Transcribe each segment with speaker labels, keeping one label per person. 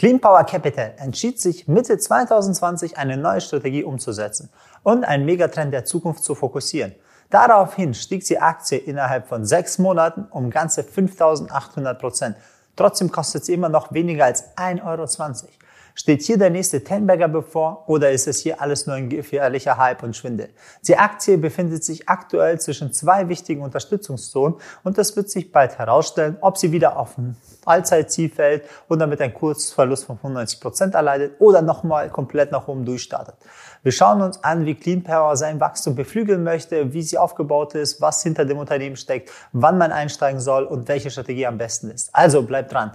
Speaker 1: Clean Power Capital entschied sich Mitte 2020 eine neue Strategie umzusetzen und einen Megatrend der Zukunft zu fokussieren. Daraufhin stieg die Aktie innerhalb von sechs Monaten um ganze 5800 Prozent. Trotzdem kostet sie immer noch weniger als 1,20 Euro. Steht hier der nächste Tenberger bevor oder ist es hier alles nur ein gefährlicher Hype und Schwindel? Die Aktie befindet sich aktuell zwischen zwei wichtigen Unterstützungszonen und es wird sich bald herausstellen, ob sie wieder auf ein Allzeitziel fällt und damit einen Kursverlust von 95 Prozent erleidet oder nochmal komplett nach oben durchstartet. Wir schauen uns an, wie Clean Power sein Wachstum beflügeln möchte, wie sie aufgebaut ist, was hinter dem Unternehmen steckt, wann man einsteigen soll und welche Strategie am besten ist. Also bleibt dran.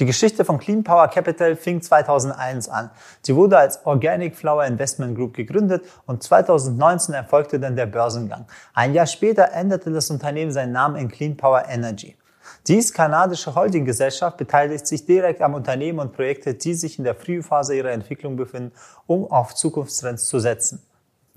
Speaker 1: Die Geschichte von Clean Power Capital fing 2001 an. Sie wurde als Organic Flower Investment Group gegründet und 2019 erfolgte dann der Börsengang. Ein Jahr später änderte das Unternehmen seinen Namen in Clean Power Energy. Dies kanadische Holdinggesellschaft beteiligt sich direkt am Unternehmen und Projekte, die sich in der Frühphase ihrer Entwicklung befinden, um auf Zukunftstrends zu setzen.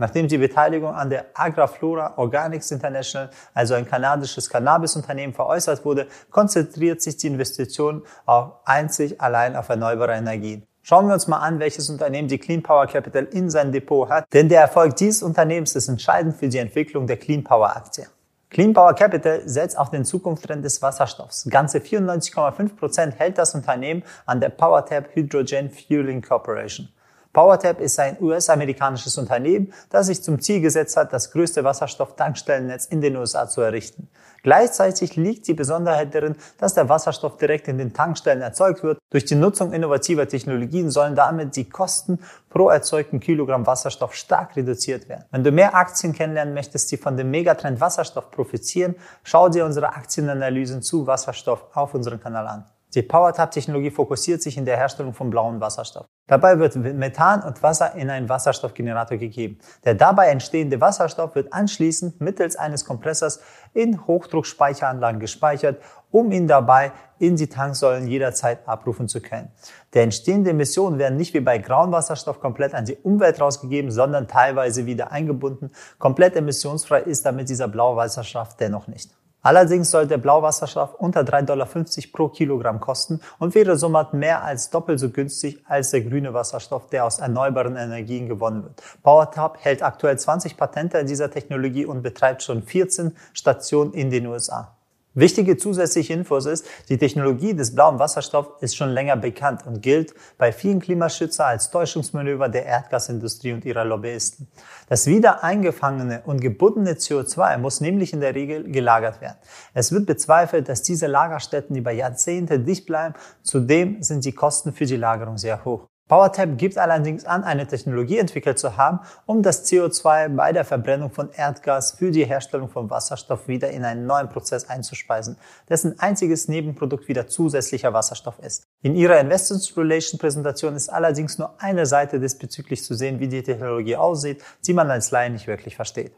Speaker 1: Nachdem die Beteiligung an der Agraflora Organics International, also ein kanadisches Cannabisunternehmen, veräußert wurde, konzentriert sich die Investition auch einzig allein auf erneuerbare Energien. Schauen wir uns mal an, welches Unternehmen die Clean Power Capital in sein Depot hat, denn der Erfolg dieses Unternehmens ist entscheidend für die Entwicklung der Clean Power Aktie. Clean Power Capital setzt auf den Zukunftstrend des Wasserstoffs. Ganze 94,5 Prozent hält das Unternehmen an der PowerTap Hydrogen Fueling Corporation. PowerTap ist ein US-amerikanisches Unternehmen, das sich zum Ziel gesetzt hat, das größte Wasserstofftankstellennetz in den USA zu errichten. Gleichzeitig liegt die Besonderheit darin, dass der Wasserstoff direkt in den Tankstellen erzeugt wird. Durch die Nutzung innovativer Technologien sollen damit die Kosten pro erzeugten Kilogramm Wasserstoff stark reduziert werden. Wenn du mehr Aktien kennenlernen möchtest, die von dem Megatrend Wasserstoff profitieren, schau dir unsere Aktienanalysen zu Wasserstoff auf unserem Kanal an. Die PowerTap-Technologie fokussiert sich in der Herstellung von blauem Wasserstoff. Dabei wird Methan und Wasser in einen Wasserstoffgenerator gegeben. Der dabei entstehende Wasserstoff wird anschließend mittels eines Kompressors in Hochdruckspeicheranlagen gespeichert, um ihn dabei in die Tanksäulen jederzeit abrufen zu können. Der entstehende Emissionen werden nicht wie bei grauen Wasserstoff komplett an die Umwelt rausgegeben, sondern teilweise wieder eingebunden. Komplett emissionsfrei ist damit dieser blaue Wasserstoff dennoch nicht. Allerdings soll der Blauwasserstoff unter 3,50 Dollar pro Kilogramm kosten und wäre somit mehr als doppelt so günstig als der grüne Wasserstoff, der aus erneuerbaren Energien gewonnen wird. PowerTap hält aktuell 20 Patente in dieser Technologie und betreibt schon 14 Stationen in den USA. Wichtige zusätzliche Infos ist, die Technologie des blauen Wasserstoffs ist schon länger bekannt und gilt bei vielen Klimaschützer als Täuschungsmanöver der Erdgasindustrie und ihrer Lobbyisten. Das wieder eingefangene und gebundene CO2 muss nämlich in der Regel gelagert werden. Es wird bezweifelt, dass diese Lagerstätten über Jahrzehnte dicht bleiben. Zudem sind die Kosten für die Lagerung sehr hoch. PowerTap gibt allerdings an, eine Technologie entwickelt zu haben, um das CO2 bei der Verbrennung von Erdgas für die Herstellung von Wasserstoff wieder in einen neuen Prozess einzuspeisen, dessen einziges Nebenprodukt wieder zusätzlicher Wasserstoff ist. In ihrer Investors Relation Präsentation ist allerdings nur eine Seite diesbezüglich zu sehen, wie die Technologie aussieht, die man als Laie nicht wirklich versteht.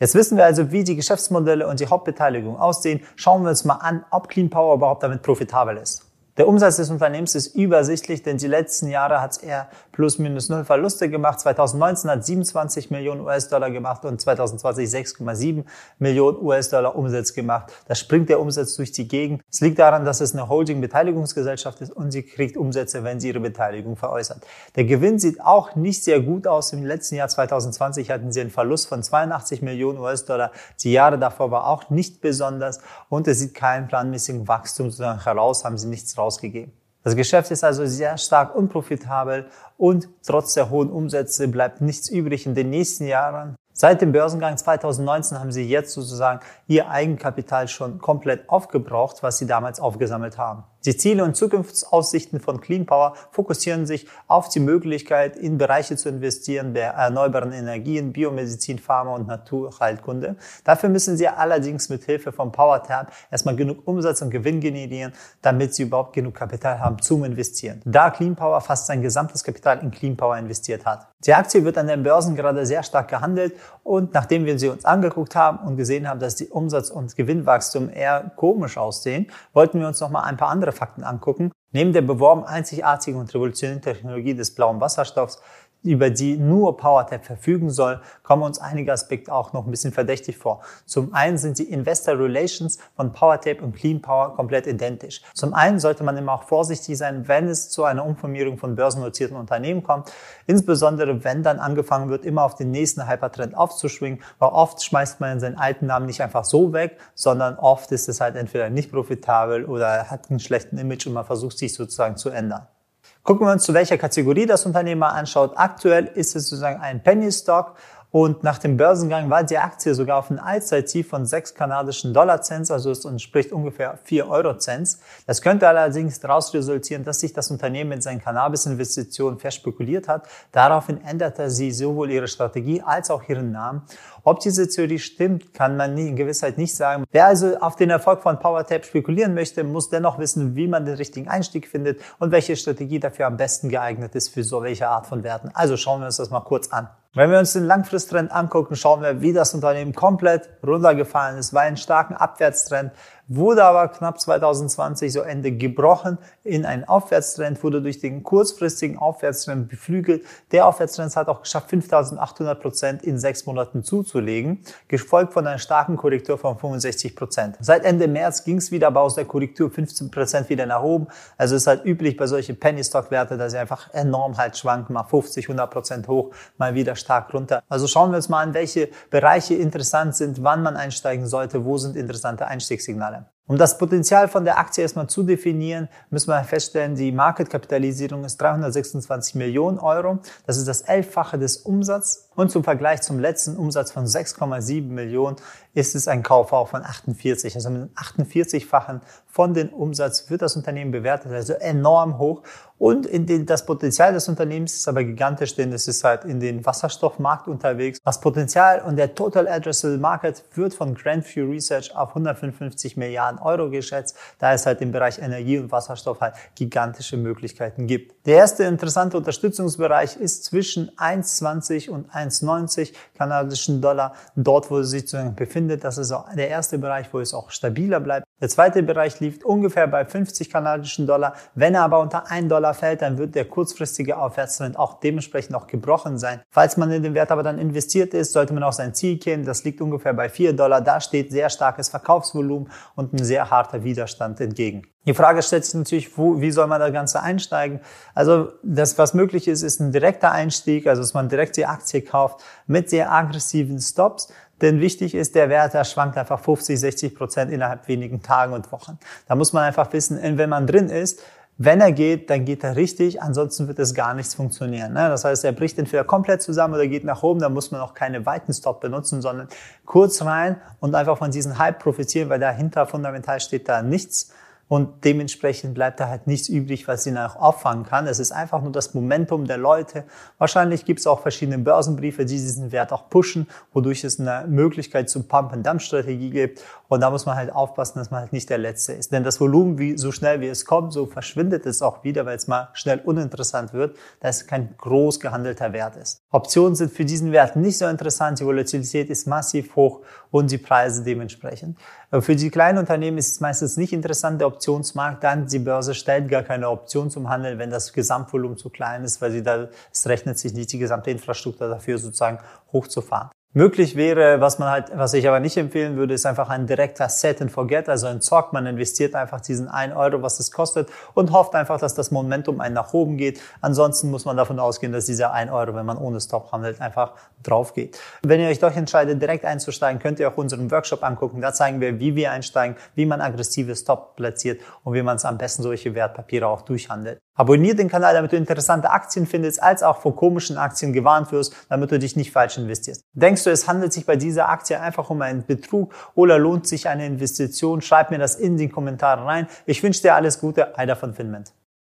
Speaker 1: Jetzt wissen wir also, wie die Geschäftsmodelle und die Hauptbeteiligung aussehen. Schauen wir uns mal an, ob Clean Power überhaupt damit profitabel ist. Der Umsatz des Unternehmens ist übersichtlich, denn die letzten Jahre hat es eher plus minus null Verluste gemacht. 2019 hat 27 Millionen US-Dollar gemacht und 2020 6,7 Millionen US-Dollar Umsatz gemacht. Da springt der Umsatz durch die Gegend. Es liegt daran, dass es eine Holding-Beteiligungsgesellschaft ist und sie kriegt Umsätze, wenn sie ihre Beteiligung veräußert. Der Gewinn sieht auch nicht sehr gut aus. Im letzten Jahr 2020 hatten sie einen Verlust von 82 Millionen US-Dollar. Die Jahre davor war auch nicht besonders und es sieht keinen planmäßigen Wachstum heraus, haben sie nichts raus ausgegeben. Das Geschäft ist also sehr stark unprofitabel und trotz der hohen Umsätze bleibt nichts übrig in den nächsten Jahren. Seit dem Börsengang 2019 haben sie jetzt sozusagen ihr Eigenkapital schon komplett aufgebraucht, was sie damals aufgesammelt haben. Die Ziele und Zukunftsaussichten von Clean Power fokussieren sich auf die Möglichkeit, in Bereiche zu investieren der erneuerbaren Energien, Biomedizin, Pharma und Naturheilkunde. Dafür müssen sie allerdings mit Hilfe von PowerTap erstmal genug Umsatz und Gewinn generieren, damit sie überhaupt genug Kapital haben zum Investieren. Da Clean Power fast sein gesamtes Kapital in Clean Power investiert hat. Die Aktie wird an den Börsen gerade sehr stark gehandelt und nachdem wir sie uns angeguckt haben und gesehen haben, dass die Umsatz- und Gewinnwachstum eher komisch aussehen, wollten wir uns noch mal ein paar andere Fakten angucken. Neben der beworben einzigartigen und revolutionären Technologie des blauen Wasserstoffs, über die nur PowerTap verfügen soll, kommen uns einige Aspekte auch noch ein bisschen verdächtig vor. Zum einen sind die Investor Relations von PowerTap und Clean Power komplett identisch. Zum einen sollte man immer auch vorsichtig sein, wenn es zu einer Umformierung von börsennotierten Unternehmen kommt, insbesondere wenn dann angefangen wird, immer auf den nächsten Hypertrend aufzuschwingen, weil oft schmeißt man seinen alten Namen nicht einfach so weg, sondern oft ist es halt entweder nicht profitabel oder hat einen schlechten Image und man versucht sich sozusagen zu ändern. Gucken wir uns zu welcher Kategorie das Unternehmen anschaut. Aktuell ist es sozusagen ein Penny Stock und nach dem Börsengang war die Aktie sogar auf ein Allzeittief von 6 kanadischen Dollarcents, also es entspricht ungefähr 4 Eurocents. Das könnte allerdings daraus resultieren, dass sich das Unternehmen mit seinen Cannabis-Investitionen verspekuliert hat. Daraufhin änderte sie sowohl ihre Strategie als auch ihren Namen. Ob diese Theorie stimmt, kann man in Gewissheit nicht sagen. Wer also auf den Erfolg von PowerTap spekulieren möchte, muss dennoch wissen, wie man den richtigen Einstieg findet und welche Strategie dafür am besten geeignet ist für so welche Art von Werten. Also schauen wir uns das mal kurz an. Wenn wir uns den Langfristtrend angucken, schauen wir, wie das Unternehmen komplett runtergefallen ist, war ein starken Abwärtstrend wurde aber knapp 2020 so Ende gebrochen in einen Aufwärtstrend, wurde durch den kurzfristigen Aufwärtstrend beflügelt. Der Aufwärtstrend hat auch geschafft, 5800 Prozent in sechs Monaten zuzulegen, gefolgt von einer starken Korrektur von 65 Prozent. Seit Ende März ging es wieder aber aus der Korrektur 15 Prozent wieder nach oben. Also ist halt üblich bei solchen Penny Stock Werte, dass sie einfach enorm halt schwanken, mal 50, 100 Prozent hoch, mal wieder stark runter. Also schauen wir uns mal an, welche Bereiche interessant sind, wann man einsteigen sollte, wo sind interessante Einstiegssignale. Um das Potenzial von der Aktie erstmal zu definieren, müssen wir feststellen, die Marketkapitalisierung ist 326 Millionen Euro. Das ist das Elffache des Umsatzes. Und zum Vergleich zum letzten Umsatz von 6,7 Millionen ist es ein Kaufbau von 48. Also mit 48-fachen von den Umsatz wird das Unternehmen bewertet, also enorm hoch. Und in den, das Potenzial des Unternehmens ist aber gigantisch, denn es ist halt in den Wasserstoffmarkt unterwegs. Das Potenzial und der Total Addressable Market wird von Grand View Research auf 155 Milliarden Euro geschätzt, da es halt im Bereich Energie und Wasserstoff halt gigantische Möglichkeiten gibt. Der erste interessante Unterstützungsbereich ist zwischen 1,20 und 1,90 kanadischen Dollar, dort wo es sich befindet. Das ist auch der erste Bereich, wo es auch stabiler bleibt. Der zweite Bereich liegt ungefähr bei 50 kanadischen Dollar. Wenn er aber unter 1 Dollar fällt, dann wird der kurzfristige Aufwärtstrend auch dementsprechend auch gebrochen sein. Falls man in den Wert aber dann investiert ist, sollte man auch sein Ziel kennen. Das liegt ungefähr bei 4 Dollar. Da steht sehr starkes Verkaufsvolumen und ein sehr harter Widerstand entgegen. Die Frage stellt sich natürlich, wo, wie soll man das Ganze einsteigen? Also das, was möglich ist, ist ein direkter Einstieg, also dass man direkt die Aktie kauft mit sehr aggressiven Stops. Denn wichtig ist, der Wert, der schwankt einfach 50, 60 Prozent innerhalb wenigen Tagen und Wochen. Da muss man einfach wissen, wenn man drin ist, wenn er geht, dann geht er richtig, ansonsten wird es gar nichts funktionieren. Ne? Das heißt, er bricht entweder komplett zusammen oder geht nach oben, da muss man auch keine weiten Stop benutzen, sondern kurz rein und einfach von diesem Hype profitieren, weil dahinter fundamental steht da nichts und dementsprechend bleibt da halt nichts übrig, was sie noch auffangen kann. Es ist einfach nur das Momentum der Leute. Wahrscheinlich gibt es auch verschiedene Börsenbriefe, die diesen Wert auch pushen, wodurch es eine Möglichkeit zum Pump-and-Dump-Strategie gibt. Und da muss man halt aufpassen, dass man halt nicht der Letzte ist. Denn das Volumen, wie, so schnell wie es kommt, so verschwindet es auch wieder, weil es mal schnell uninteressant wird, da es kein groß gehandelter Wert ist. Optionen sind für diesen Wert nicht so interessant. Die Volatilität ist massiv hoch und die Preise dementsprechend. Für die kleinen Unternehmen ist es meistens nicht interessant, der Optionsmarkt, dann die Börse stellt gar keine Option zum Handeln, wenn das Gesamtvolumen zu klein ist, weil sie da, es rechnet sich nicht, die gesamte Infrastruktur dafür sozusagen hochzufahren. Möglich wäre, was man halt, was ich aber nicht empfehlen würde, ist einfach ein direkter Set and Forget, also ein Zock. Man investiert einfach diesen 1 Euro, was es kostet und hofft einfach, dass das Momentum einen nach oben geht. Ansonsten muss man davon ausgehen, dass dieser 1 Euro, wenn man ohne Stop handelt, einfach drauf geht. Wenn ihr euch doch entscheidet, direkt einzusteigen, könnt ihr auch unseren Workshop angucken. Da zeigen wir, wie wir einsteigen, wie man aggressive Stop platziert und wie man es am besten solche Wertpapiere auch durchhandelt. Abonniert den Kanal, damit du interessante Aktien findest, als auch vor komischen Aktien gewarnt wirst, damit du dich nicht falsch investierst. Denkst du, es handelt sich bei dieser Aktie einfach um einen Betrug oder lohnt sich eine Investition? Schreib mir das in den Kommentaren rein. Ich wünsche dir alles Gute. Heider von Finment.